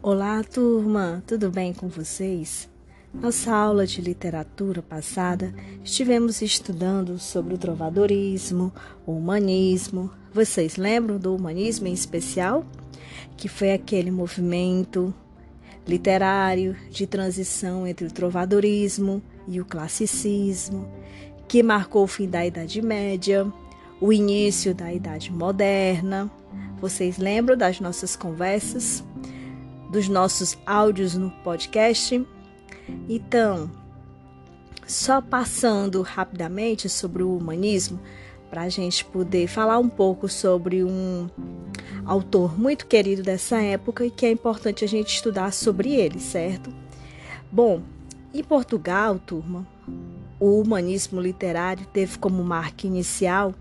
Olá, turma, tudo bem com vocês? Nossa aula de literatura passada estivemos estudando sobre o trovadorismo, o humanismo. Vocês lembram do humanismo em especial? Que foi aquele movimento literário de transição entre o trovadorismo e o classicismo, que marcou o fim da Idade Média, o início da Idade Moderna. Vocês lembram das nossas conversas? Dos nossos áudios no podcast. Então, só passando rapidamente sobre o humanismo, para a gente poder falar um pouco sobre um autor muito querido dessa época e que é importante a gente estudar sobre ele, certo? Bom, em Portugal, turma, o humanismo literário teve como marca inicial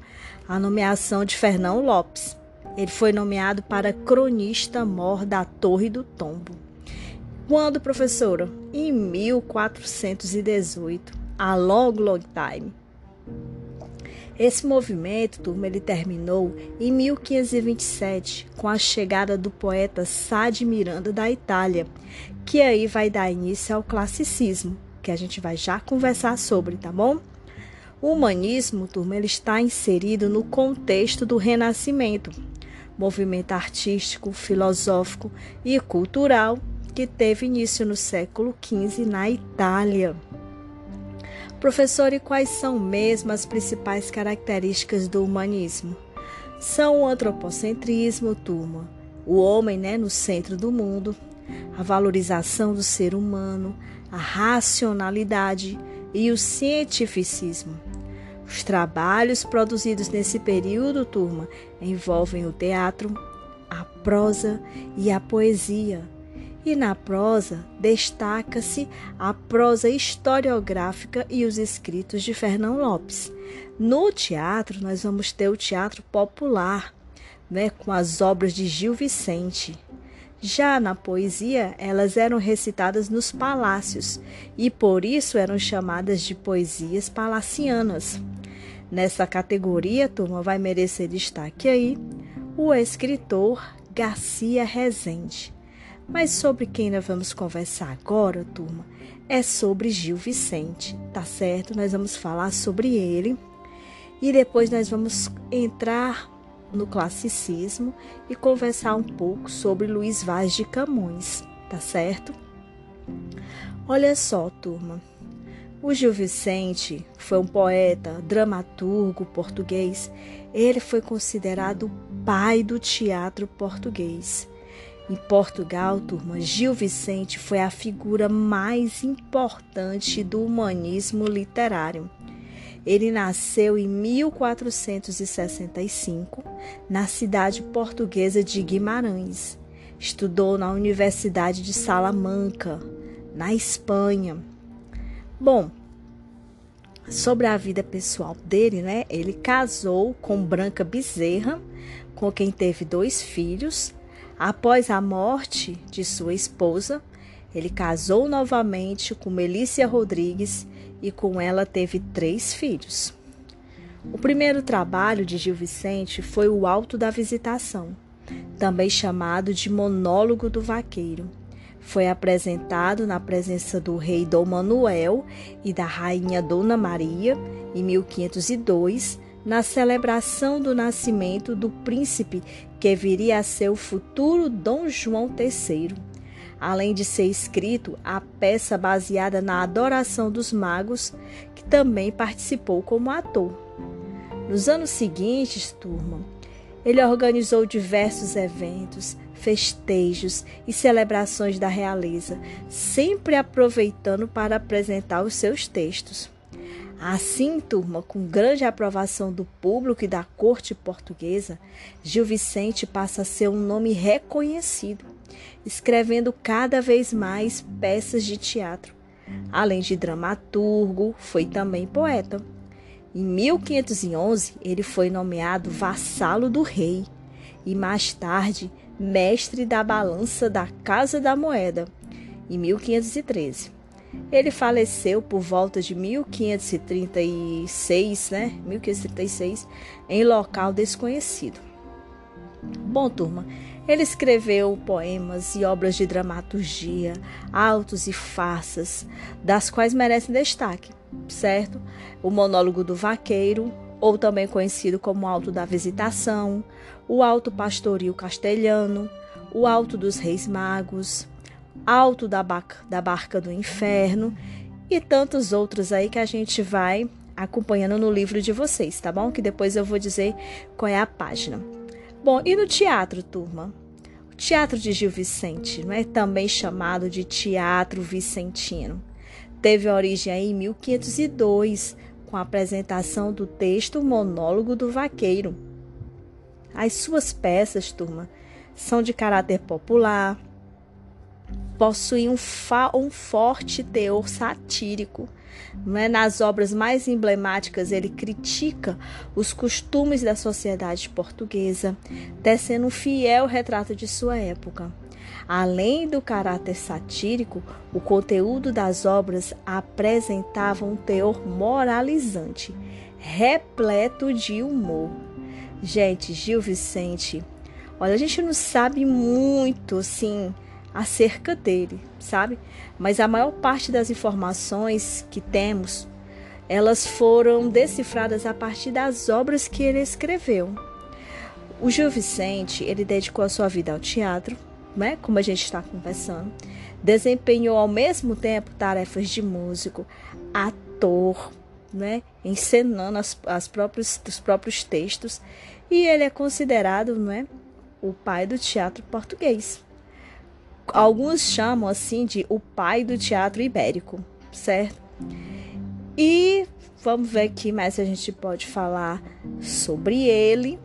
a nomeação de Fernão Lopes ele foi nomeado para cronista mor da Torre do Tombo. Quando, professora? Em 1418, a long, long time. Esse movimento, turma, ele terminou em 1527, com a chegada do poeta Sá de Miranda da Itália, que aí vai dar início ao classicismo, que a gente vai já conversar sobre, tá bom? O humanismo, turma, ele está inserido no contexto do Renascimento, movimento artístico, filosófico e cultural que teve início no século XV na Itália. Professor, e quais são mesmo as principais características do humanismo? São o antropocentrismo, turma, o homem né, no centro do mundo, a valorização do ser humano, a racionalidade e o cientificismo. Os trabalhos produzidos nesse período, turma, envolvem o teatro, a prosa e a poesia. E na prosa destaca-se a prosa historiográfica e os escritos de Fernão Lopes. No teatro, nós vamos ter o teatro popular, né, com as obras de Gil Vicente. Já na poesia, elas eram recitadas nos palácios e por isso eram chamadas de poesias palacianas. Nessa categoria, turma, vai merecer destaque aí o escritor Garcia Rezende. Mas sobre quem nós vamos conversar agora, turma, é sobre Gil Vicente, tá certo? Nós vamos falar sobre ele e depois nós vamos entrar no classicismo e conversar um pouco sobre Luiz Vaz de Camões, tá certo? Olha só, turma. O Gil Vicente foi um poeta, dramaturgo português. Ele foi considerado o pai do teatro português. Em Portugal, turma, Gil Vicente foi a figura mais importante do humanismo literário. Ele nasceu em 1465 na cidade portuguesa de Guimarães. Estudou na Universidade de Salamanca, na Espanha Bom, sobre a vida pessoal dele, né? Ele casou com Branca Bezerra, com quem teve dois filhos. Após a morte de sua esposa, ele casou novamente com Melícia Rodrigues e com ela teve três filhos. O primeiro trabalho de Gil Vicente foi O Alto da Visitação, também chamado de Monólogo do Vaqueiro foi apresentado na presença do rei Dom Manuel e da rainha Dona Maria em 1502, na celebração do nascimento do príncipe que viria a ser o futuro Dom João III. Além de ser escrito a peça baseada na adoração dos magos, que também participou como ator. Nos anos seguintes, turma, ele organizou diversos eventos, festejos e celebrações da realeza, sempre aproveitando para apresentar os seus textos. Assim, turma, com grande aprovação do público e da corte portuguesa, Gil Vicente passa a ser um nome reconhecido, escrevendo cada vez mais peças de teatro. Além de dramaturgo, foi também poeta. Em 1511, ele foi nomeado vassalo do rei e mais tarde mestre da balança da Casa da Moeda, em 1513. Ele faleceu por volta de 1536, né? 1536, em local desconhecido. Bom, turma, Ele escreveu poemas e obras de dramaturgia, autos e farsas, das quais merecem destaque, certo? O Monólogo do Vaqueiro, ou também conhecido como Alto da Visitação, o Alto Pastoril Castelhano, o Alto dos Reis Magos, Alto da, Barca, da Barca do Inferno e tantos outros aí que a gente vai acompanhando no livro de vocês, tá bom? Que depois eu vou dizer qual é a página. Bom, e no teatro, turma? O Teatro de Gil Vicente, não é também chamado de Teatro Vicentino. Teve origem em 1502, com a apresentação do texto Monólogo do Vaqueiro. As suas peças, turma, são de caráter popular, possuem um, um forte teor satírico. É? Nas obras mais emblemáticas, ele critica os costumes da sociedade portuguesa, tecendo um fiel retrato de sua época. Além do caráter satírico, o conteúdo das obras apresentava um teor moralizante, repleto de humor. Gente, Gil Vicente, olha, a gente não sabe muito, assim, acerca dele, sabe? Mas a maior parte das informações que temos, elas foram decifradas a partir das obras que ele escreveu. O Gil Vicente, ele dedicou a sua vida ao teatro, né? Como a gente está conversando. Desempenhou ao mesmo tempo tarefas de músico, ator, né? Encenando as, as próprios, os próprios textos. E ele é considerado, né? O pai do teatro português alguns chamam assim de o pai do teatro ibérico, certo? E vamos ver aqui mais a gente pode falar sobre ele,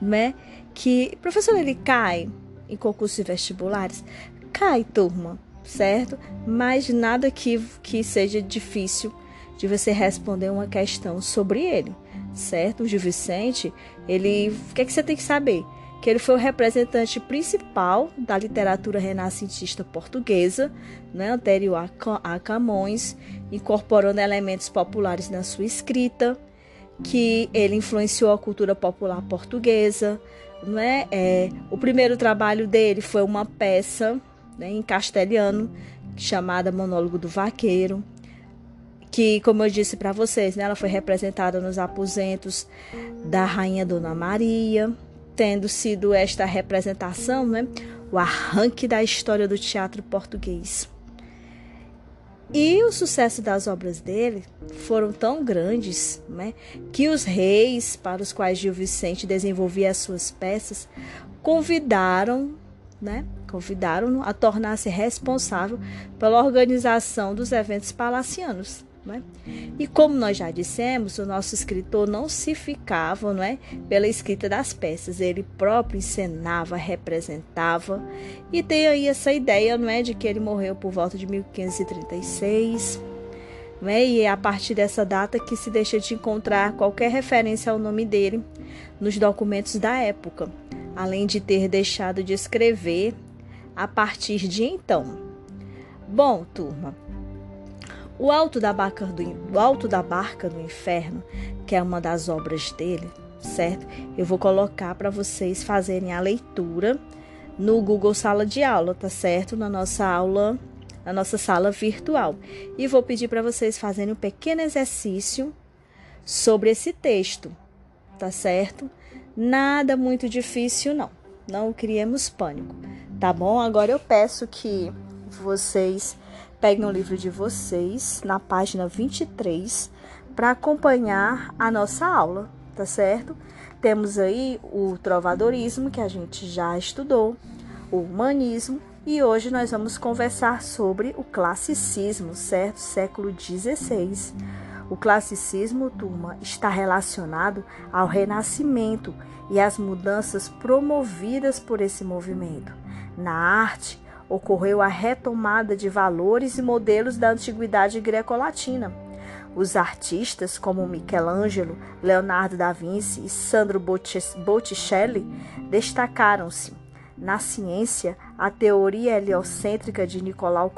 né? Que professor ele cai em concursos vestibulares, cai turma, certo? Mas nada que que seja difícil de você responder uma questão sobre ele, certo? O Gil Vicente, ele, o que é que você tem que saber? Que ele foi o representante principal da literatura renascentista portuguesa, né, anterior a Camões, incorporando elementos populares na sua escrita, que ele influenciou a cultura popular portuguesa. Né? É, o primeiro trabalho dele foi uma peça né, em castelhano chamada Monólogo do Vaqueiro, que, como eu disse para vocês, né, ela foi representada nos aposentos da Rainha Dona Maria tendo sido esta representação né, o arranque da história do teatro português. E o sucesso das obras dele foram tão grandes né, que os reis para os quais Gil Vicente desenvolvia as suas peças convidaram, né, convidaram-no a tornar-se responsável pela organização dos eventos palacianos. É? E como nós já dissemos, o nosso escritor não se ficava não é, pela escrita das peças, ele próprio encenava, representava, e tem aí essa ideia não é, de que ele morreu por volta de 1536. Não é? E é a partir dessa data que se deixa de encontrar qualquer referência ao nome dele nos documentos da época, além de ter deixado de escrever a partir de então. Bom, turma, o Alto da Barca do, o Alto da Barca do Inferno, que é uma das obras dele, certo? Eu vou colocar para vocês fazerem a leitura no Google Sala de Aula, tá certo? Na nossa aula, na nossa sala virtual. E vou pedir para vocês fazerem um pequeno exercício sobre esse texto, tá certo? Nada muito difícil, não. Não criemos pânico, tá bom? Agora eu peço que vocês Peguem o livro de vocês na página 23 para acompanhar a nossa aula, tá certo? Temos aí o trovadorismo, que a gente já estudou, o humanismo, e hoje nós vamos conversar sobre o classicismo, certo? Século XVI. O classicismo, turma, está relacionado ao renascimento e às mudanças promovidas por esse movimento. Na arte, ocorreu a retomada de valores e modelos da antiguidade greco-latina. Os artistas como Michelangelo, Leonardo da Vinci e Sandro Botticelli destacaram-se. Na ciência, a teoria heliocêntrica de Nicolau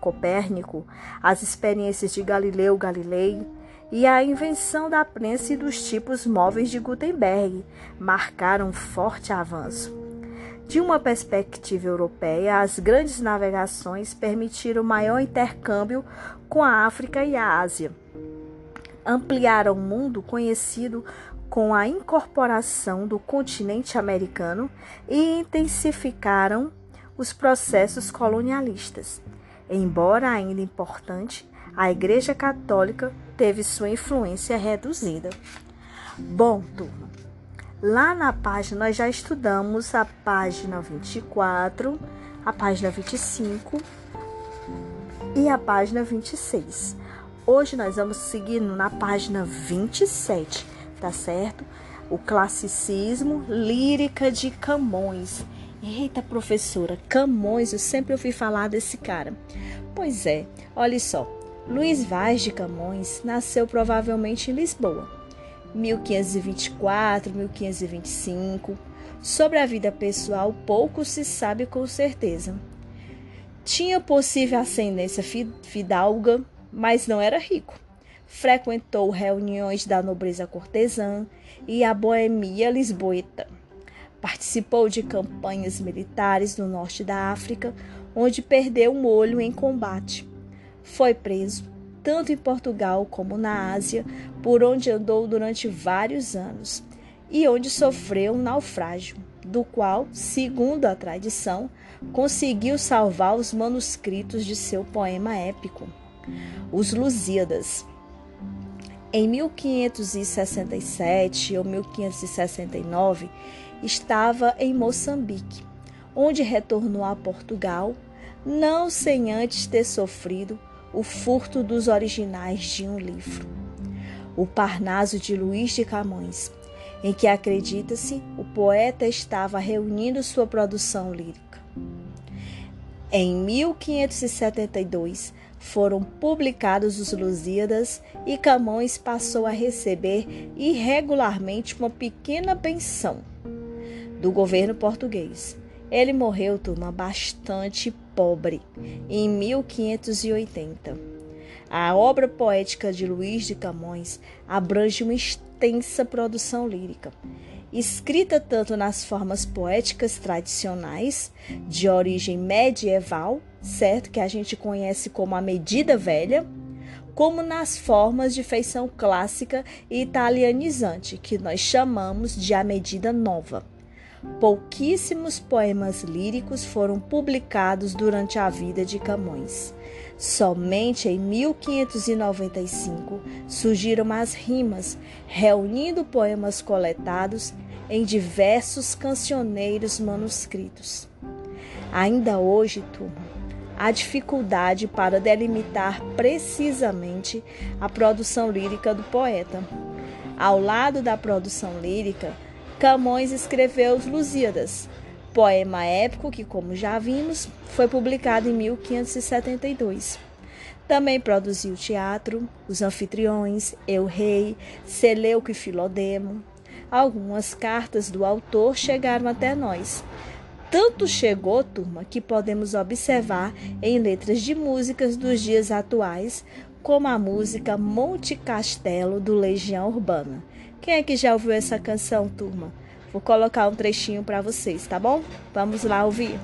Copérnico, as experiências de Galileu Galilei e a invenção da prensa e dos tipos móveis de Gutenberg marcaram um forte avanço. De uma perspectiva europeia, as grandes navegações permitiram maior intercâmbio com a África e a Ásia. Ampliaram o mundo conhecido com a incorporação do continente americano e intensificaram os processos colonialistas. Embora ainda importante, a Igreja Católica teve sua influência reduzida. Bom, turma, lá na página nós já estudamos a página 24, a página 25 e a página 26. Hoje nós vamos seguindo na página 27, tá certo? O classicismo lírica de Camões. Eita, professora, Camões, eu sempre ouvi falar desse cara. Pois é, olha só. Luiz Vaz de Camões nasceu provavelmente em Lisboa, 1524, 1525. Sobre a vida pessoal, pouco se sabe com certeza. Tinha possível ascendência fidalga, mas não era rico. Frequentou reuniões da nobreza cortesã e a boemia lisboeta. Participou de campanhas militares no norte da África, onde perdeu um olho em combate. Foi preso, tanto em Portugal como na Ásia, por onde andou durante vários anos e onde sofreu um naufrágio, do qual, segundo a tradição, conseguiu salvar os manuscritos de seu poema épico, Os Lusíadas. Em 1567 ou 1569, estava em Moçambique, onde retornou a Portugal, não sem antes ter sofrido o furto dos originais de um livro, O Parnaso de Luís de Camões, em que acredita-se o poeta estava reunindo sua produção lírica. Em 1572 foram publicados os Lusíadas e Camões passou a receber irregularmente uma pequena pensão do governo português. Ele morreu, turma, bastante pobre, em 1580. A obra poética de Luís de Camões abrange uma extensa produção lírica, escrita tanto nas formas poéticas tradicionais, de origem medieval, certo? Que a gente conhece como a medida velha, como nas formas de feição clássica e italianizante, que nós chamamos de a medida nova. Pouquíssimos poemas líricos foram publicados durante a vida de Camões. Somente em 1595 surgiram as rimas, reunindo poemas coletados em diversos cancioneiros manuscritos. Ainda hoje, turma, há dificuldade para delimitar precisamente a produção lírica do poeta. Ao lado da produção lírica, Camões escreveu os Lusíadas, poema épico que, como já vimos, foi publicado em 1572. Também produziu teatro, Os Anfitriões, Eu Rei, Seleuco e Filodemo. Algumas cartas do autor chegaram até nós. Tanto chegou, turma, que podemos observar em letras de músicas dos dias atuais, como a música Monte Castelo do Legião Urbana. Quem é que já ouviu essa canção, turma? Vou colocar um trechinho para vocês, tá bom? Vamos lá ouvir.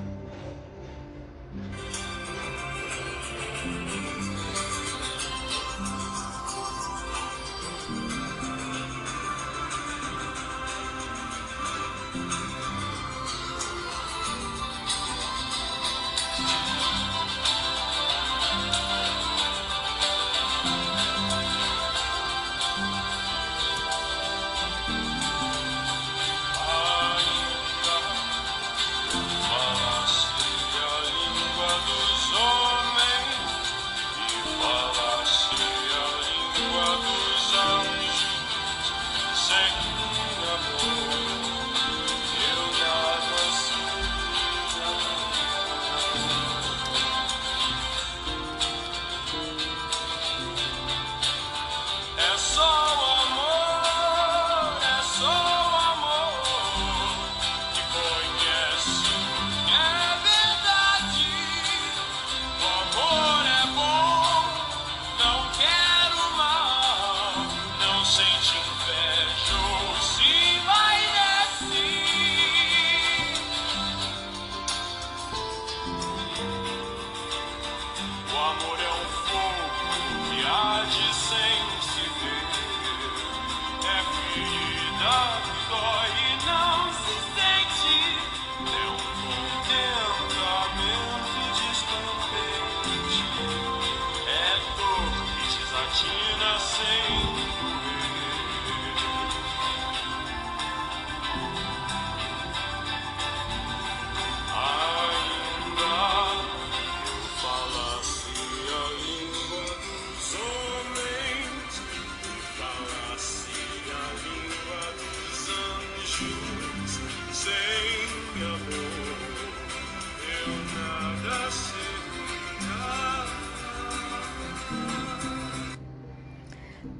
renascer.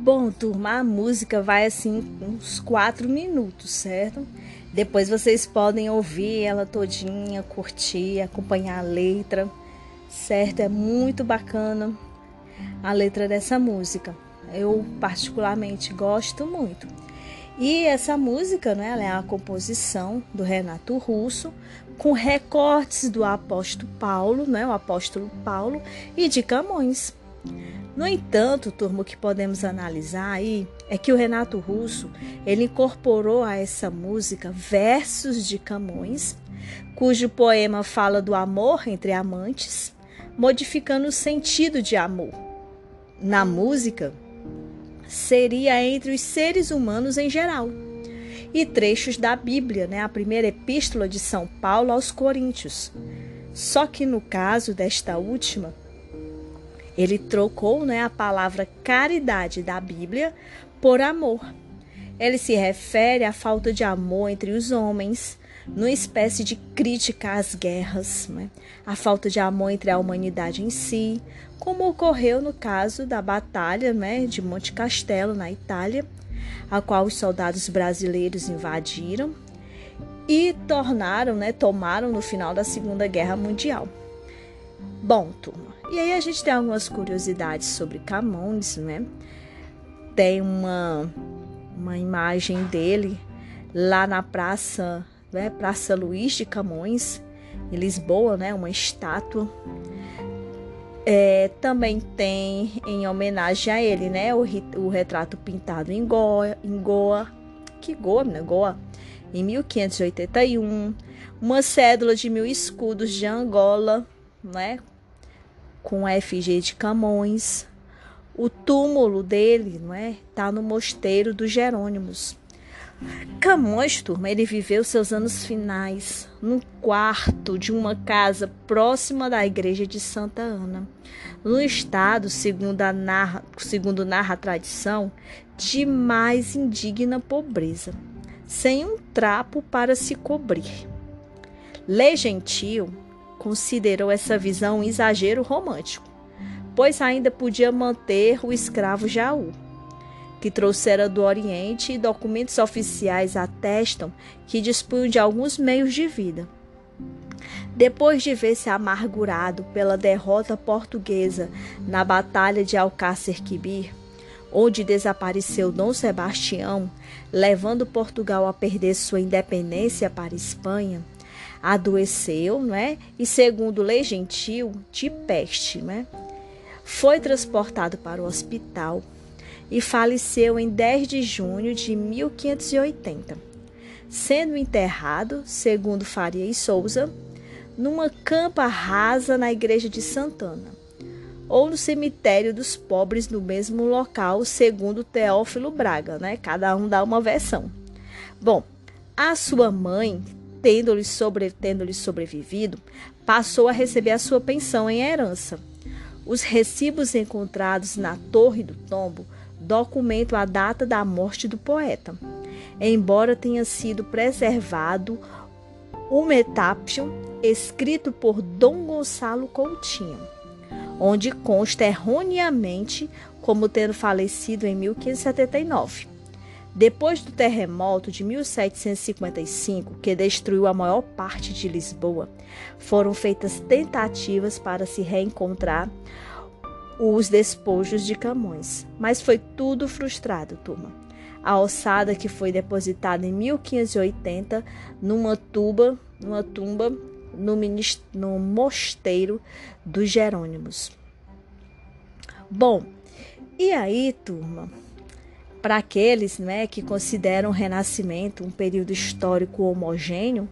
Bom, turma, a música vai assim uns quatro minutos, certo? Depois vocês podem ouvir ela todinha, curtir, acompanhar a letra, certo? É muito bacana a letra dessa música. Eu particularmente gosto muito. E essa música, né, ela é a composição do Renato Russo, com recortes do apóstolo Paulo, né, o apóstolo Paulo, e de Camões. No entanto, turma, o que podemos analisar aí é que o Renato Russo, ele incorporou a essa música versos de Camões, cujo poema fala do amor entre amantes, modificando o sentido de amor. Na música, seria entre os seres humanos em geral. E trechos da Bíblia, né, a primeira epístola de São Paulo aos Coríntios. Só que no caso desta última, ele trocou né, a palavra caridade da Bíblia por amor. Ele se refere à falta de amor entre os homens, numa espécie de crítica às guerras, né? a falta de amor entre a humanidade em si, como ocorreu no caso da Batalha né, de Monte Castelo, na Itália, a qual os soldados brasileiros invadiram e tornaram, né, tomaram no final da Segunda Guerra Mundial. Bom, turma, e aí a gente tem algumas curiosidades sobre Camões, né? Tem uma, uma imagem dele lá na praça né, Praça Luiz de Camões, em Lisboa, né, uma estátua. É, também tem em homenagem a ele, né, o, o retrato pintado em Goa, em Goa, que Goa, né, Goa, em 1581, uma cédula de mil escudos de Angola, né, com a efígie de Camões. O túmulo dele, não é, tá no mosteiro dos Jerônimos. Camões, turma, ele viveu seus anos finais no quarto de uma casa próxima da igreja de Santa Ana, no estado, segundo, a narra, segundo narra a tradição, de mais indigna pobreza, sem um trapo para se cobrir. Lê Gentil considerou essa visão um exagero romântico, pois ainda podia manter o escravo Jaú que trouxera do Oriente e documentos oficiais atestam que dispunham de alguns meios de vida. Depois de ver-se amargurado pela derrota portuguesa na Batalha de Alcácer Quibir, onde desapareceu Dom Sebastião, levando Portugal a perder sua independência para a Espanha, adoeceu, não é? E segundo lei gentil, de peste, né? Foi transportado para o hospital e faleceu em 10 de junho de 1580, sendo enterrado, segundo Faria e Souza, numa campa rasa na igreja de Santana, ou no cemitério dos pobres no mesmo local, segundo Teófilo Braga, né? Cada um dá uma versão. Bom, a sua mãe, tendo-lhe sobre, tendo sobrevivido, passou a receber a sua pensão em herança. Os recibos encontrados na Torre do Tombo documentam a data da morte do poeta, embora tenha sido preservado o metápio escrito por Dom Gonçalo Coutinho, onde consta erroneamente como tendo falecido em 1579. Depois do terremoto de 1755, que destruiu a maior parte de Lisboa, foram feitas tentativas para se reencontrar os despojos de Camões, mas foi tudo frustrado, turma. A ossada que foi depositada em 1580 numa tuba, numa tumba no, no mosteiro dos Jerônimos. Bom, e aí, turma, para aqueles né, que consideram o Renascimento um período histórico homogêneo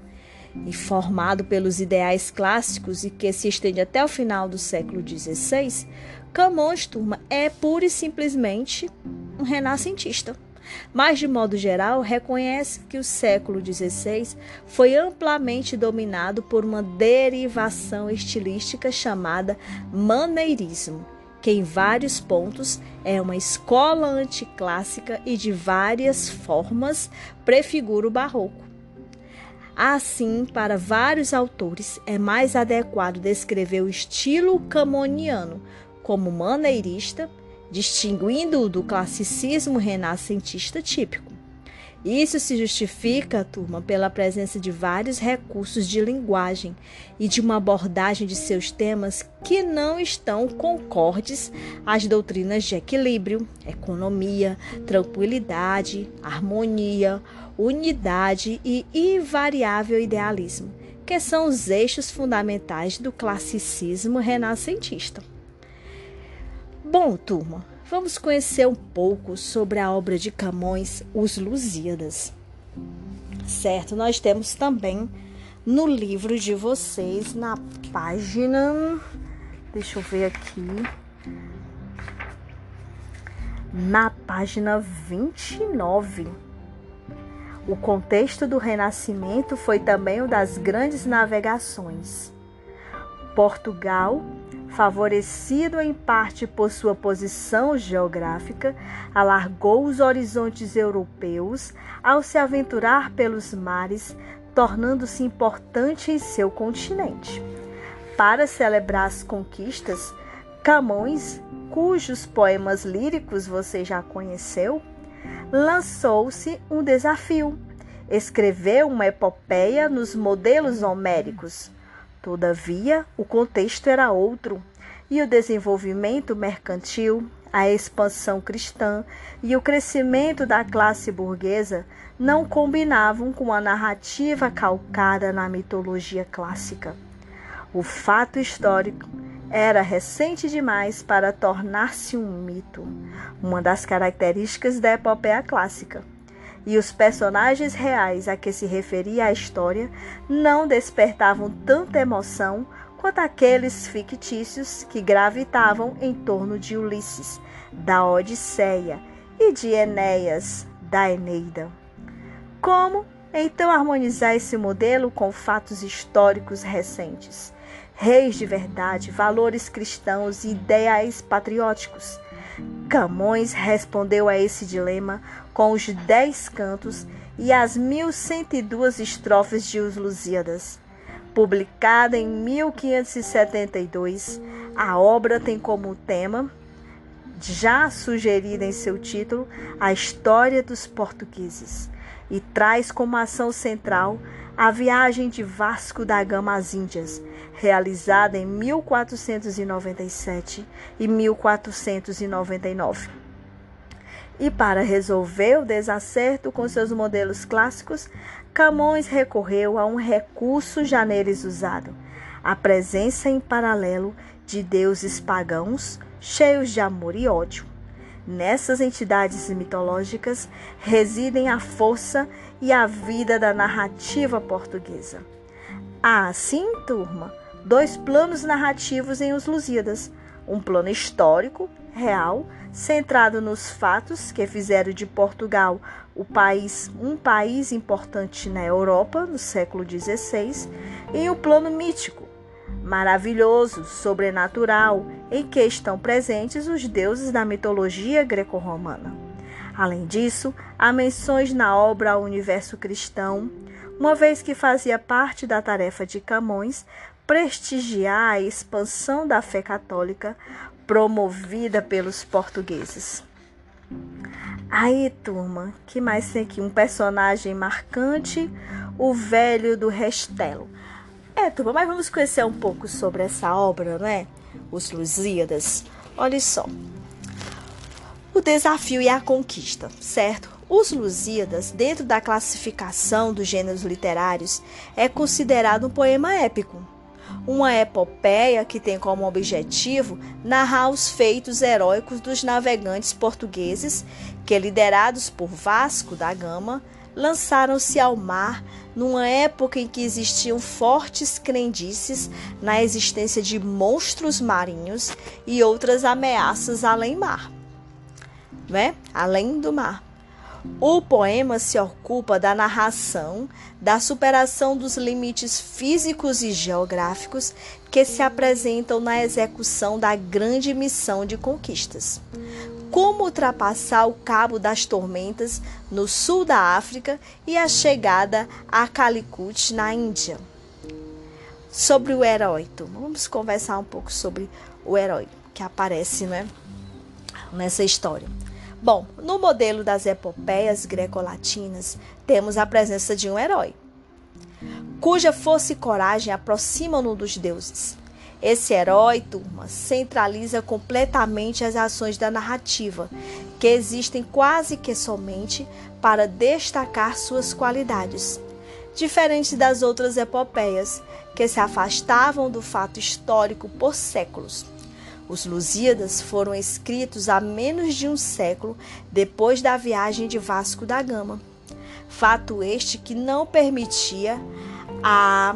e formado pelos ideais clássicos e que se estende até o final do século XVI, Camões, turma, é pura e simplesmente um renascentista. Mas, de modo geral, reconhece que o século XVI foi amplamente dominado por uma derivação estilística chamada maneirismo, que em vários pontos é uma escola anticlássica e de várias formas prefigura o barroco. Assim, para vários autores, é mais adequado descrever o estilo camoniano como maneirista, distinguindo-o do classicismo renascentista típico. Isso se justifica, turma, pela presença de vários recursos de linguagem e de uma abordagem de seus temas que não estão concordes às doutrinas de equilíbrio, economia, tranquilidade, harmonia, unidade e invariável idealismo, que são os eixos fundamentais do classicismo renascentista. Bom, turma, vamos conhecer um pouco sobre a obra de Camões, Os Lusíadas. Certo, nós temos também no livro de vocês, na página. Deixa eu ver aqui. Na página 29. O contexto do Renascimento foi também o das grandes navegações. Portugal favorecido em parte por sua posição geográfica, alargou os horizontes europeus ao se aventurar pelos mares, tornando-se importante em seu continente. Para celebrar as conquistas, Camões, cujos poemas líricos você já conheceu, lançou-se um desafio. Escreveu uma epopeia nos modelos homéricos Todavia, o contexto era outro, e o desenvolvimento mercantil, a expansão cristã e o crescimento da classe burguesa não combinavam com a narrativa calcada na mitologia clássica. O fato histórico era recente demais para tornar-se um mito, uma das características da epopeia clássica e os personagens reais a que se referia a história não despertavam tanta emoção quanto aqueles fictícios que gravitavam em torno de Ulisses, da Odisseia, e de Enéas, da Eneida. Como então harmonizar esse modelo com fatos históricos recentes? Reis de verdade, valores cristãos e ideais patrióticos Camões respondeu a esse dilema com os dez cantos e as mil cento e duas estrofes de Os Lusíadas. Publicada em 1572, a obra tem como tema, já sugerida em seu título, a história dos portugueses e traz como ação central a viagem de Vasco da Gama às Índias, realizada em 1497 e 1499. E para resolver o desacerto com seus modelos clássicos, Camões recorreu a um recurso já neles usado: a presença em paralelo de deuses pagãos cheios de amor e ódio. Nessas entidades mitológicas residem a força e a vida da narrativa portuguesa. Assim, turma, dois planos narrativos em Os Lusíadas: um plano histórico, real, centrado nos fatos que fizeram de Portugal país um país importante na Europa no século XVI, e um plano mítico, maravilhoso, sobrenatural, em que estão presentes os deuses da mitologia greco-romana. Além disso, há menções na obra ao universo cristão, uma vez que fazia parte da tarefa de Camões prestigiar a expansão da fé católica promovida pelos portugueses. Aí, turma, que mais tem aqui? Um personagem marcante, o velho do Restelo. É, turma, mas vamos conhecer um pouco sobre essa obra, né? Os Lusíadas. Olha só. O desafio e a conquista, certo? Os Lusíadas, dentro da classificação dos gêneros literários, é considerado um poema épico, uma epopeia que tem como objetivo narrar os feitos heróicos dos navegantes portugueses que, liderados por Vasco da Gama, lançaram-se ao mar numa época em que existiam fortes crendices na existência de monstros marinhos e outras ameaças além mar, né? Além do mar. O poema se ocupa da narração, da superação dos limites físicos e geográficos que se apresentam na execução da grande missão de conquistas. como ultrapassar o Cabo das Tormentas no sul da África e a chegada a Calicut na Índia. Sobre o herói, vamos conversar um pouco sobre o herói que aparece né, nessa história. Bom, no modelo das epopeias greco-latinas, temos a presença de um herói, cuja força e coragem aproximam-no dos deuses. Esse herói, turma, centraliza completamente as ações da narrativa, que existem quase que somente para destacar suas qualidades. Diferente das outras epopeias, que se afastavam do fato histórico por séculos. Os Lusíadas foram escritos há menos de um século depois da viagem de Vasco da Gama. Fato este que não permitia a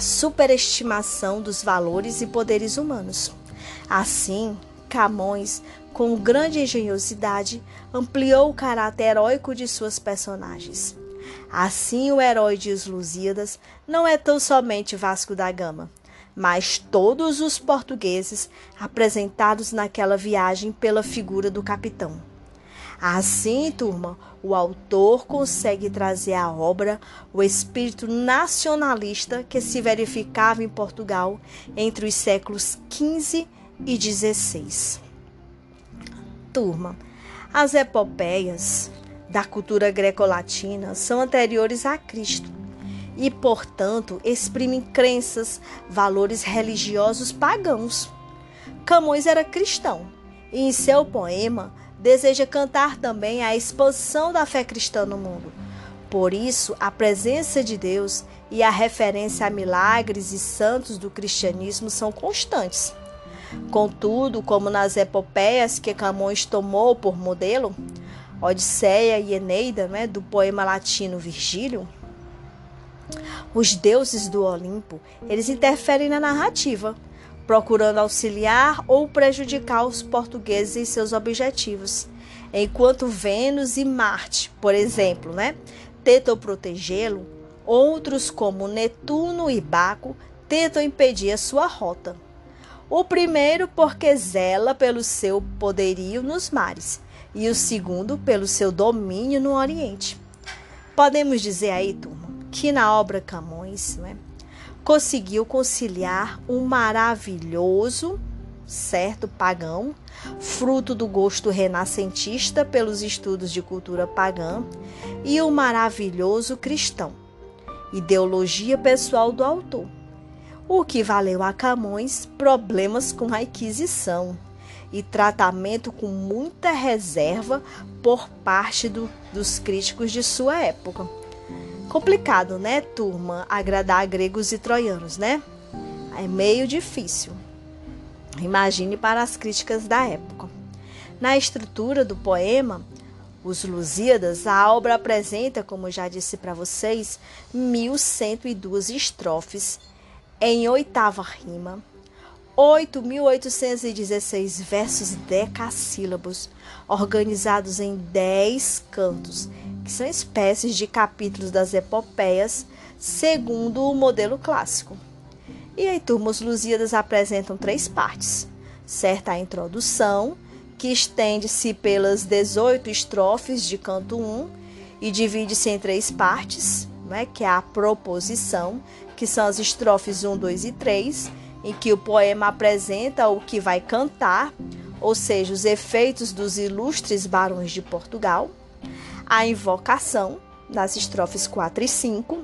superestimação dos valores e poderes humanos. Assim, Camões, com grande engenhosidade, ampliou o caráter heróico de suas personagens. Assim, o herói de Os Lusíadas não é tão somente Vasco da Gama, mas todos os portugueses apresentados naquela viagem pela figura do capitão. Assim, turma, o autor consegue trazer à obra o espírito nacionalista que se verificava em Portugal entre os séculos XV e XVI. Turma, as epopeias da cultura greco-latina são anteriores a Cristo e, portanto, exprimem crenças, valores religiosos pagãos. Camões era cristão e, em seu poema, deseja cantar também a expansão da fé cristã no mundo. Por isso, a presença de Deus e a referência a milagres e santos do cristianismo são constantes. Contudo, como nas epopeias que Camões tomou por modelo, Odisseia e Eneida, né, do poema latino Virgílio, os deuses do Olimpo, eles interferem na narrativa, procurando auxiliar ou prejudicar os portugueses em seus objetivos. Enquanto Vênus e Marte, por exemplo, né, tentam protegê-lo, outros como Netuno e Baco tentam impedir a sua rota. O primeiro porque zela pelo seu poderio nos mares e o segundo pelo seu domínio no Oriente. Podemos dizer aí, turma, que na obra Camões, né, conseguiu conciliar um maravilhoso, certo, pagão, fruto do gosto renascentista pelos estudos de cultura pagã, e o um maravilhoso cristão, ideologia pessoal do autor, o que valeu a Camões problemas com a Inquisição e tratamento com muita reserva por parte do, dos críticos de sua época. Complicado, né, turma, agradar gregos e troianos, né? É meio difícil. Imagine para as críticas da época. Na estrutura do poema, Os Lusíadas, a obra apresenta, como já disse para vocês, 1102 estrofes em oitava rima, 8.816 versos decassílabos, organizados em 10 cantos que são espécies de capítulos das epopeias, segundo o modelo clássico. E aí, turmas Lusíadas apresentam três partes. Certa a introdução, que estende-se pelas 18 estrofes de canto 1 e divide-se em três partes, né, que é a proposição, que são as estrofes 1, 2 e 3, em que o poema apresenta o que vai cantar, ou seja, os efeitos dos ilustres barões de Portugal a invocação, nas estrofes 4 e 5,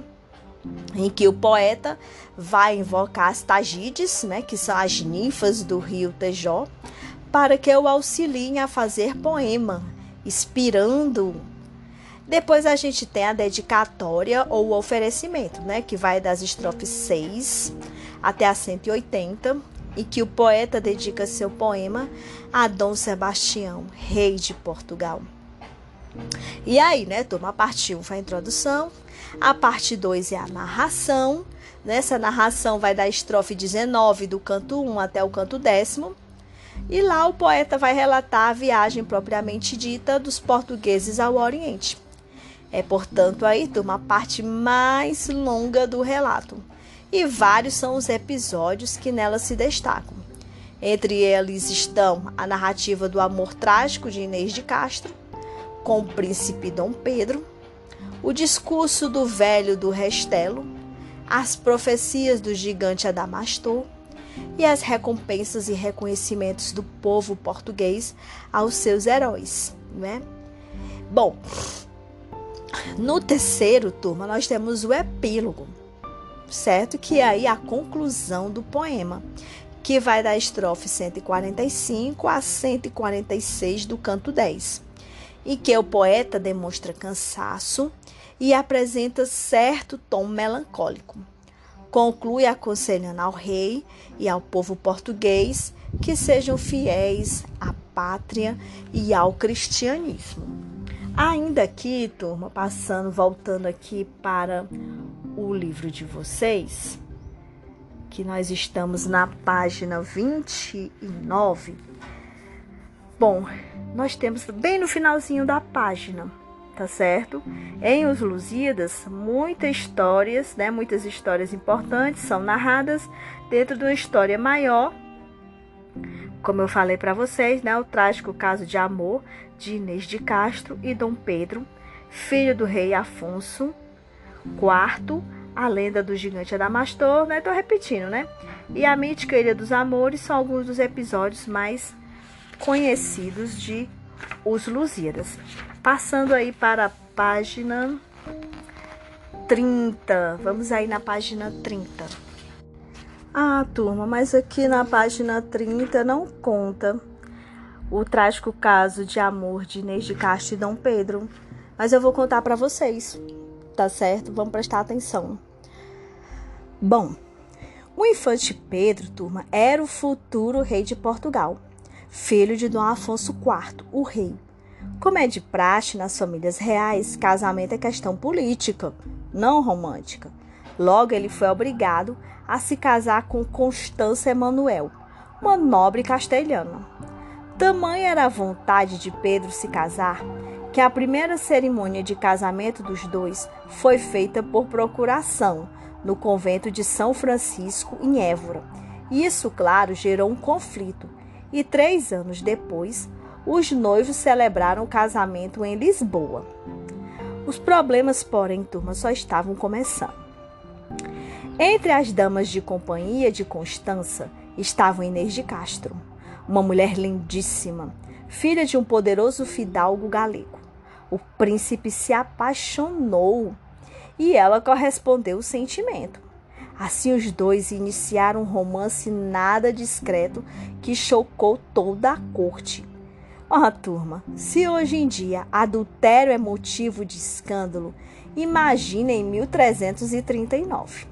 em que o poeta vai invocar as Tagides, né, que são as ninfas do rio Tejó, para que o auxiliem a fazer poema, inspirando. Depois a gente tem a dedicatória ou oferecimento, né, que vai das estrofes 6 até a 180, e que o poeta dedica seu poema a Dom Sebastião, rei de Portugal. E aí, né, turma? A parte 1 foi a introdução, a parte 2 é a narração. Nessa narração vai da estrofe 19 do canto 1 até o canto décimo. E lá o poeta vai relatar a viagem propriamente dita dos portugueses ao Oriente. É, portanto, aí, turma, a parte mais longa do relato. E vários são os episódios que nela se destacam. Entre eles estão a narrativa do amor trágico de Inês de Castro com o príncipe Dom Pedro, o discurso do velho do Restelo, as profecias do gigante Adamastor e as recompensas e reconhecimentos do povo português aos seus heróis, né? Bom, no terceiro turma nós temos o epílogo, certo? Que é aí a conclusão do poema, que vai da estrofe 145 a 146 do canto 10, e que o poeta demonstra cansaço e apresenta certo tom melancólico. Conclui aconselhando ao rei e ao povo português que sejam fiéis à pátria e ao cristianismo. Ainda aqui, turma, passando, voltando aqui para o livro de vocês, que nós estamos na página 29. Bom, nós temos bem no finalzinho da página, tá certo? Em Os Lusíadas, muitas histórias, né, muitas histórias importantes são narradas dentro de uma história maior. Como eu falei para vocês, né, o trágico caso de amor de Inês de Castro e Dom Pedro, filho do rei Afonso IV, a lenda do gigante Adamastor, né? Tô repetindo, né? E a mítica Ilha dos Amores são alguns dos episódios mais conhecidos de Os Lusíadas. Passando aí para a página 30. Vamos aí na página 30. Ah, turma, mas aqui na página 30 não conta o trágico caso de amor de Inês de Castro e Dom Pedro. Mas eu vou contar para vocês, tá certo? Vamos prestar atenção. Bom, o infante Pedro, turma, era o futuro rei de Portugal, filho de Dom Afonso IV, o rei. Como é de praxe nas famílias reais, casamento é questão política, não romântica. Logo, ele foi obrigado a se casar com Constança Emanuel, uma nobre castelhana. Tamanha era a vontade de Pedro se casar que a primeira cerimônia de casamento dos dois foi feita por procuração no convento de São Francisco, em Évora. Isso, claro, gerou um conflito, e três anos depois, os noivos celebraram o casamento em Lisboa. Os problemas, porém, turma, só estavam começando. Entre as damas de companhia de Constança estavam Inês de Castro, uma mulher lindíssima, filha de um poderoso fidalgo galego. O príncipe se apaixonou e ela correspondeu o sentimento. Assim, os dois iniciaram um romance nada discreto que chocou toda a corte. Ó, oh, turma, se hoje em dia adultério é motivo de escândalo, imagine em 1339.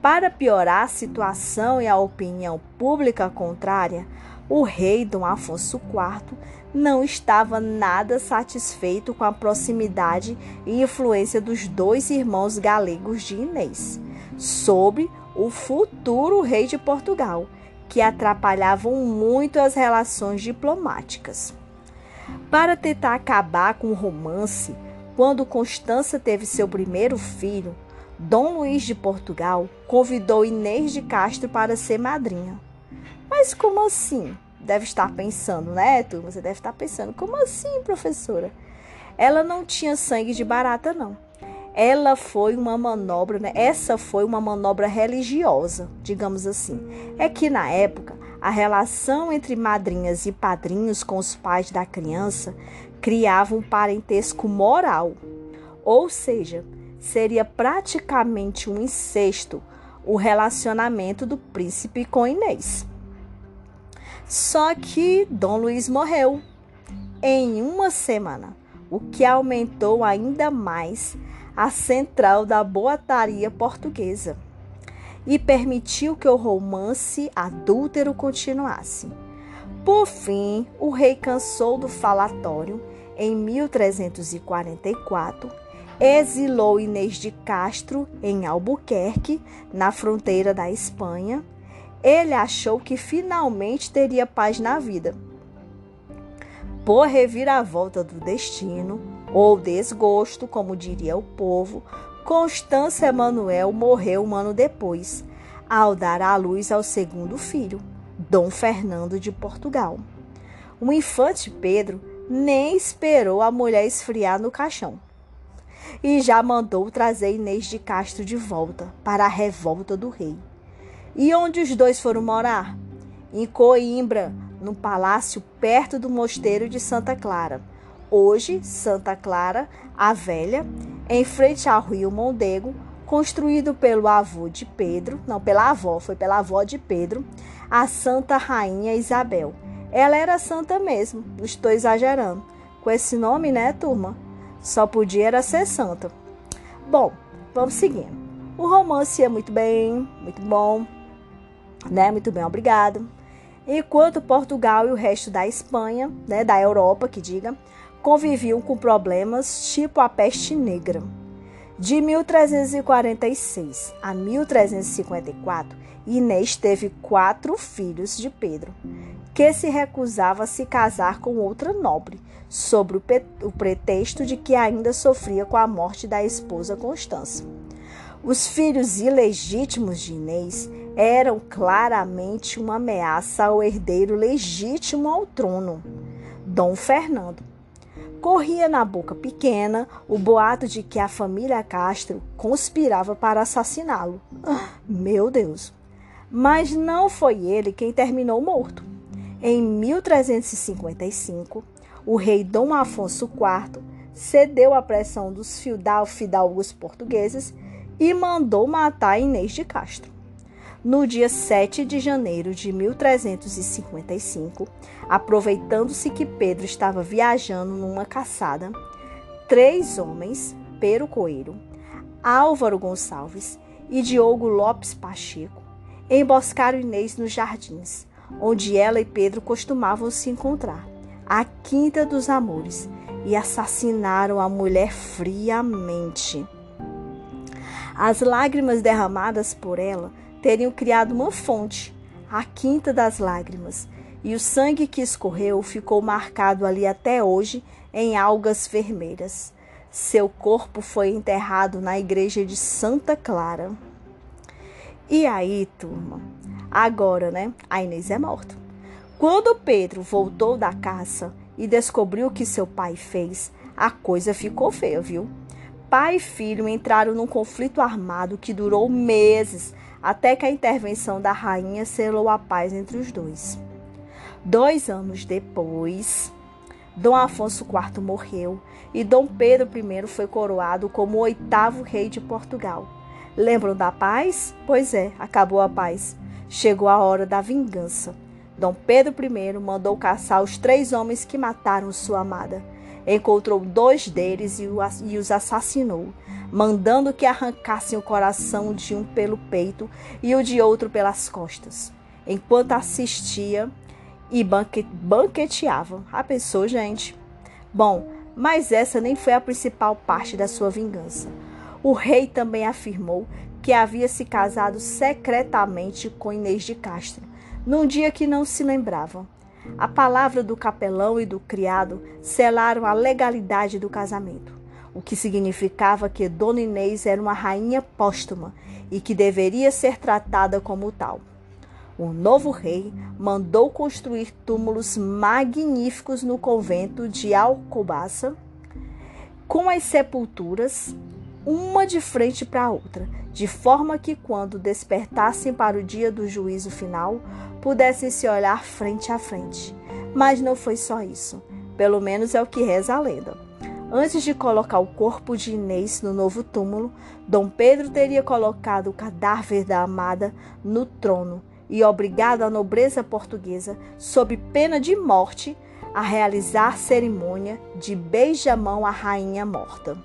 Para piorar a situação e a opinião pública contrária, o rei Dom Afonso IV não estava nada satisfeito com a proximidade e influência dos dois irmãos galegos de Inês sobre o futuro rei de Portugal, que atrapalhavam muito as relações diplomáticas. Para tentar acabar com o romance, quando Constança teve seu primeiro filho, Dom Luís de Portugal convidou Inês de Castro para ser madrinha. Mas como assim? Deve estar pensando, né, turma? Você deve estar pensando, como assim, professora? Ela não tinha sangue de barata, não. Ela foi uma manobra, né? Essa foi uma manobra religiosa, digamos assim. É que na época a relação entre madrinhas e padrinhos com os pais da criança criava um parentesco moral. Ou seja, seria praticamente um incesto o relacionamento do príncipe com Inês. Só que Dom Luiz morreu em uma semana, o que aumentou ainda mais a central da boataria portuguesa e permitiu que o romance adúltero continuasse. Por fim, o rei cansou do falatório em 1344, exilou Inês de Castro em Albuquerque, na fronteira da Espanha. Ele achou que finalmente teria paz na vida. Por reviravolta do destino, ou desgosto, como diria o povo, Constância Emanuel morreu um ano depois, ao dar à luz ao segundo filho, Dom Fernando de Portugal. O infante Pedro nem esperou a mulher esfriar no caixão e já mandou trazer Inês de Castro de volta para a revolta do rei. E onde os dois foram morar? Em Coimbra, no palácio perto do mosteiro de Santa Clara. Hoje, Santa Clara, a Velha, em frente ao rio Mondego, construído pelo avô de Pedro, não, pela avó, foi pela avó de Pedro, a Santa Rainha Isabel. Ela era santa mesmo, não estou exagerando. Com esse nome, né, turma? Só podia era ser santa. Bom, vamos seguindo. O romance é muito bem, muito bom, né? Muito bem, obrigado. Enquanto Portugal e o resto da Espanha, né, da Europa, que diga, conviviam com problemas tipo a peste negra. De 1346 a 1354, Inês teve quatro filhos de Pedro, que se recusava a se casar com outra nobre, sobre o pretexto de que ainda sofria com a morte da esposa Constança. Os filhos ilegítimos de Inês eram claramente uma ameaça ao herdeiro legítimo ao trono, Dom Fernando Corria na boca pequena o boato de que a família Castro conspirava para assassiná-lo. Meu Deus! Mas não foi ele quem terminou morto. Em 1355, o rei Dom Afonso IV cedeu à pressão dos fidalgos portugueses e mandou matar Inês de Castro. No dia 7 de janeiro de 1355, aproveitando-se que Pedro estava viajando numa caçada, três homens, Pero Coelho, Álvaro Gonçalves e Diogo Lopes Pacheco, emboscaram Inês nos jardins, onde ela e Pedro costumavam se encontrar, a Quinta dos Amores, e assassinaram a mulher friamente. As lágrimas derramadas por ela teriam criado uma fonte, a Quinta das Lágrimas, e o sangue que escorreu ficou marcado ali até hoje em algas vermelhas. Seu corpo foi enterrado na igreja de Santa Clara. E aí, turma? Agora, né? A Inês é morta. Quando Pedro voltou da caça e descobriu o que seu pai fez, a coisa ficou feia, viu? Pai e filho entraram num conflito armado que durou meses, até que a intervenção da rainha selou a paz entre os dois. Dois anos depois, Dom Afonso IV morreu e Dom Pedro I foi coroado como o oitavo rei de Portugal. Lembram da paz? Pois é, acabou a paz. Chegou a hora da vingança. Dom Pedro I mandou caçar os três homens que mataram sua amada. Encontrou dois deles e os assassinou mandando que arrancassem o coração de um pelo peito e o de outro pelas costas, enquanto assistia e banqueteava. A pessoa, gente. Bom, mas essa nem foi a principal parte da sua vingança. O rei também afirmou que havia se casado secretamente com Inês de Castro, num dia que não se lembrava. A palavra do capelão e do criado selaram a legalidade do casamento o que significava que Dona Inês era uma rainha póstuma e que deveria ser tratada como tal. O novo rei mandou construir túmulos magníficos no convento de Alcobaça, com as sepulturas uma de frente para a outra, de forma que quando despertassem para o dia do juízo final, pudessem se olhar frente a frente. Mas não foi só isso, pelo menos é o que reza a lenda. Antes de colocar o corpo de Inês no novo túmulo, Dom Pedro teria colocado o cadáver da amada no trono e obrigado a nobreza portuguesa, sob pena de morte, a realizar cerimônia de beijamão à rainha morta.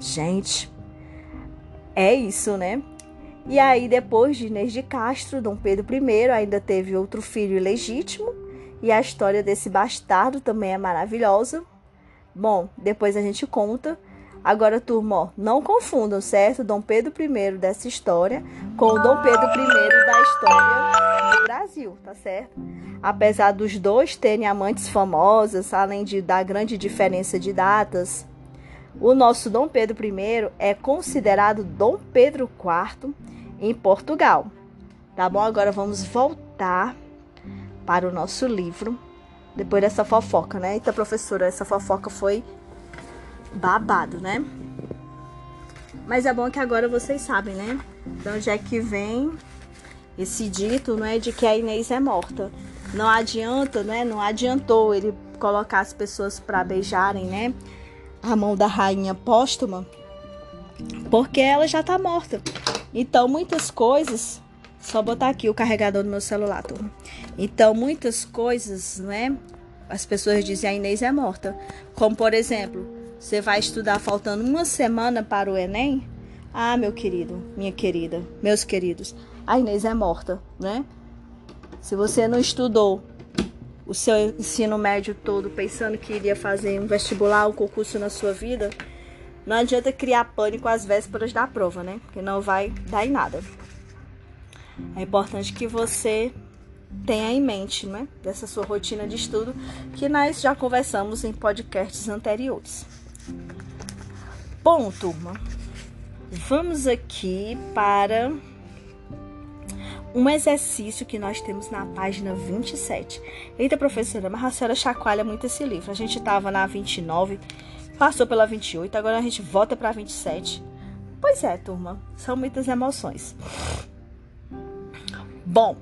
Gente, é isso, né? E aí, depois de Inês de Castro, Dom Pedro I ainda teve outro filho ilegítimo, e a história desse bastardo também é maravilhosa. Bom, depois a gente conta. Agora, turma, ó, não confundam, certo? Dom Pedro I dessa história com o Dom Pedro I da história do Brasil, tá certo? Apesar dos dois terem amantes famosas, além de da grande diferença de datas, o nosso Dom Pedro I é considerado Dom Pedro IV em Portugal. Tá bom? Agora vamos voltar voltar para o nosso livro depois dessa fofoca, né? Eita, professora, essa fofoca foi babado, né? Mas é bom que agora vocês sabem, né? De onde é que vem esse dito, não é? De que a Inês é morta. Não adianta, né? Não adiantou ele colocar as pessoas para beijarem, né? A mão da rainha póstuma, porque ela já tá morta. Então, muitas coisas só botar aqui o carregador do meu celular, turma. Então, muitas coisas, né? As pessoas dizem a Inês é morta. Como, por exemplo, você vai estudar faltando uma semana para o Enem? Ah, meu querido, minha querida, meus queridos, a Inês é morta, né? Se você não estudou o seu ensino médio todo pensando que iria fazer um vestibular, um concurso na sua vida, não adianta criar pânico às vésperas da prova, né? Porque não vai dar em nada. É importante que você tenha em mente, né, dessa sua rotina de estudo, que nós já conversamos em podcasts anteriores. Bom, turma, vamos aqui para um exercício que nós temos na página 27. Eita, professora, mas a senhora chacoalha muito esse livro. A gente estava na 29, passou pela 28, agora a gente volta para 27. Pois é, turma, são muitas emoções. Bom,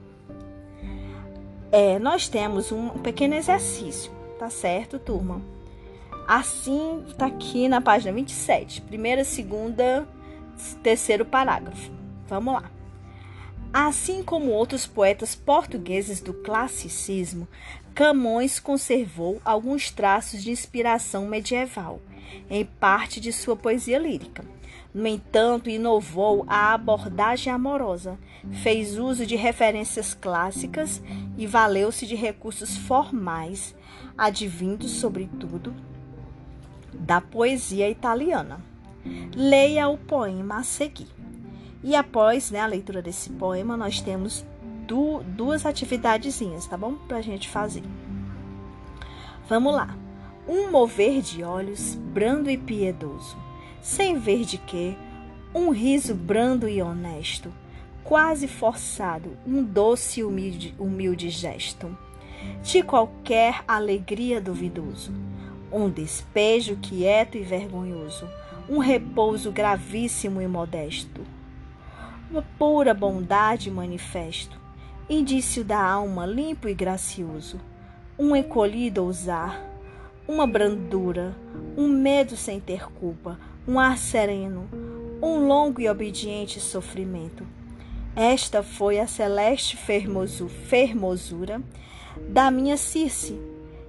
é, nós temos um pequeno exercício, tá certo, turma? Assim, tá aqui na página 27, primeira, segunda, terceiro parágrafo. Vamos lá. Assim como outros poetas portugueses do classicismo, Camões conservou alguns traços de inspiração medieval em parte de sua poesia lírica. No entanto, inovou a abordagem amorosa, fez uso de referências clássicas e valeu-se de recursos formais, advindos, sobretudo, da poesia italiana. Leia o poema a seguir. E após né, a leitura desse poema, nós temos du duas atividadezinhas, tá bom? Pra gente fazer. Vamos lá. Um mover de olhos brando e piedoso sem ver de quê, um riso brando e honesto, quase forçado, um doce e humilde, humilde gesto, de qualquer alegria duvidoso, um despejo quieto e vergonhoso, um repouso gravíssimo e modesto, uma pura bondade manifesto, indício da alma limpo e gracioso, um encolhido ousar, uma brandura, um medo sem ter culpa, um ar sereno, um longo e obediente sofrimento. Esta foi a celeste fermosura da minha Circe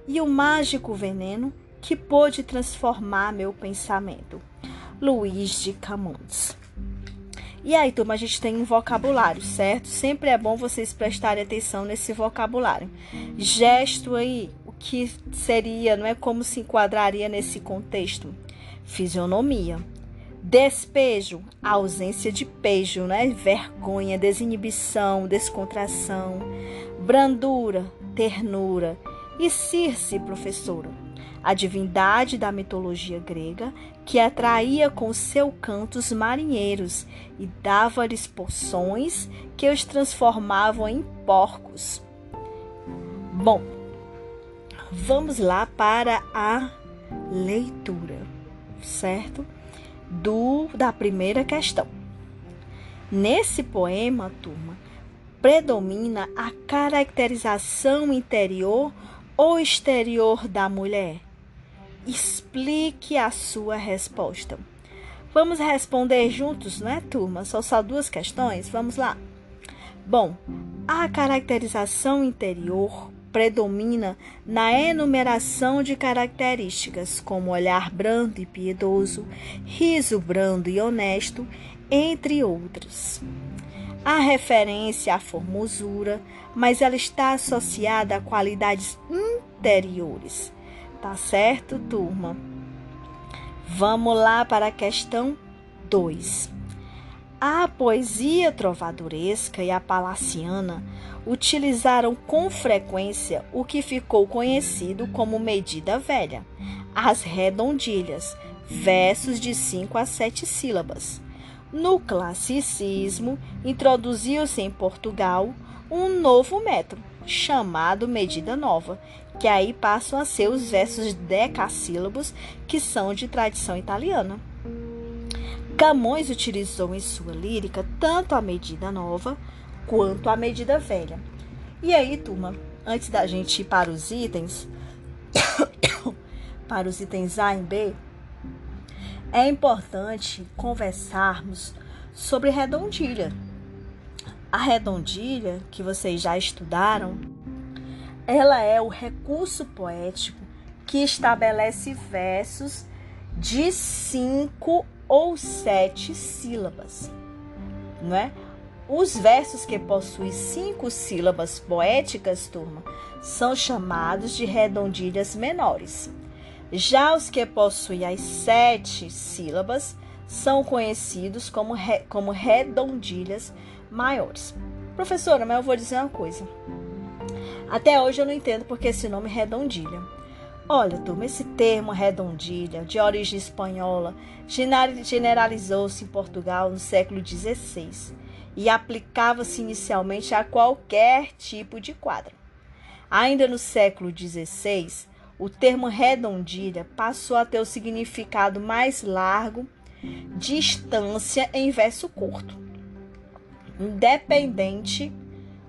e o mágico veneno que pôde transformar meu pensamento. Luiz de Camões. E aí, turma, a gente tem um vocabulário, certo? Sempre é bom vocês prestarem atenção nesse vocabulário. Gesto aí, o que seria, não é como se enquadraria nesse contexto? Fisionomia. Despejo, ausência de pejo, né? Vergonha, desinibição, descontração, brandura, ternura. E Circe, professora, a divindade da mitologia grega que atraía com seu canto os marinheiros e dava-lhes poções que os transformavam em porcos. Bom, vamos lá para a leitura certo? Do da primeira questão. Nesse poema, turma, predomina a caracterização interior ou exterior da mulher? Explique a sua resposta. Vamos responder juntos, né, turma? São só duas questões. Vamos lá. Bom, a caracterização interior predomina na enumeração de características, como olhar brando e piedoso, riso brando e honesto, entre outras. Há referência à formosura, mas ela está associada a qualidades interiores. Tá certo, turma? Vamos lá para a questão 2. A poesia trovadoresca e a palaciana utilizaram com frequência o que ficou conhecido como medida velha, as redondilhas, versos de cinco a sete sílabas. No classicismo, introduziu-se em Portugal um novo método, chamado medida nova, que aí passam a ser os versos decassílabos, que são de tradição italiana. Camões utilizou em sua lírica tanto a medida nova quanto a medida velha. E aí, turma, antes da gente ir para os itens, para os itens A e B, é importante conversarmos sobre redondilha. A redondilha, que vocês já estudaram, ela é o recurso poético que estabelece versos de cinco ou sete sílabas, não é? Os versos que possuem cinco sílabas poéticas, turma, são chamados de redondilhas menores. Já os que possuem as sete sílabas são conhecidos como, re, como redondilhas maiores. Professora, mas eu vou dizer uma coisa. Até hoje eu não entendo porque esse nome é redondilha. Olha, turma, esse termo redondilha, de origem espanhola, generalizou-se em Portugal no século XVI e aplicava-se inicialmente a qualquer tipo de quadro. Ainda no século XVI, o termo redondilha passou a ter o significado mais largo, distância em verso curto, independente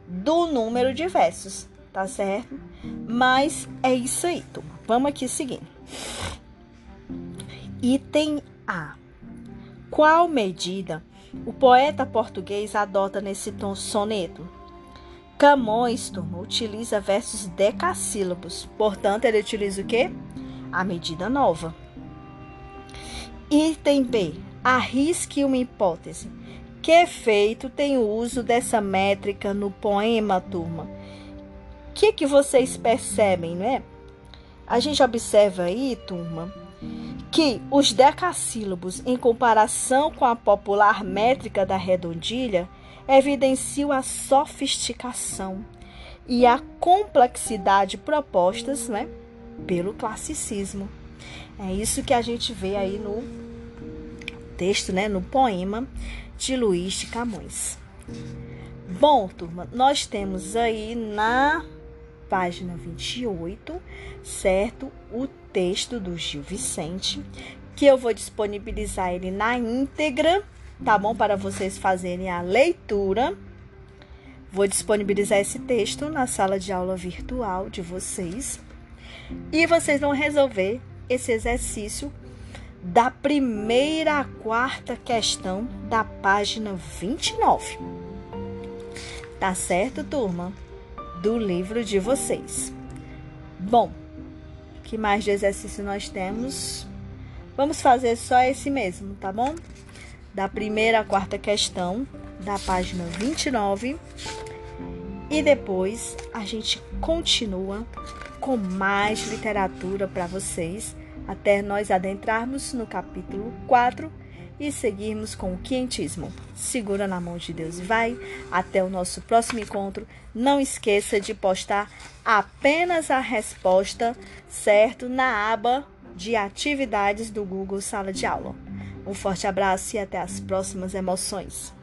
do número de versos tá certo? Mas é isso aí, turma. Vamos aqui seguindo. Item A. Qual medida o poeta português adota nesse tom soneto? Camões, turma, utiliza versos decassílabos. Portanto, ele utiliza o quê? A medida nova. Item B. Arrisque uma hipótese. Que efeito tem o uso dessa métrica no poema, turma? que que vocês percebem, né? A gente observa aí, turma, que os decassílabos, em comparação com a popular métrica da redondilha, evidenciam a sofisticação e a complexidade propostas né, pelo classicismo. É isso que a gente vê aí no texto, né, no poema de Luís de Camões. Bom, turma, nós temos aí na página 28, certo? O texto do Gil Vicente, que eu vou disponibilizar ele na íntegra, tá bom? Para vocês fazerem a leitura. Vou disponibilizar esse texto na sala de aula virtual de vocês. E vocês vão resolver esse exercício da primeira à quarta questão da página 29. Tá certo, turma? Do livro de vocês. Bom, que mais de exercício nós temos? Vamos fazer só esse mesmo, tá bom? Da primeira à quarta questão, da página 29. E depois a gente continua com mais literatura para vocês, até nós adentrarmos no capítulo 4 e seguirmos com o quentismo. Segura na mão de Deus e vai. Até o nosso próximo encontro. Não esqueça de postar apenas a resposta, certo? Na aba de atividades do Google Sala de Aula. Um forte abraço e até as próximas emoções.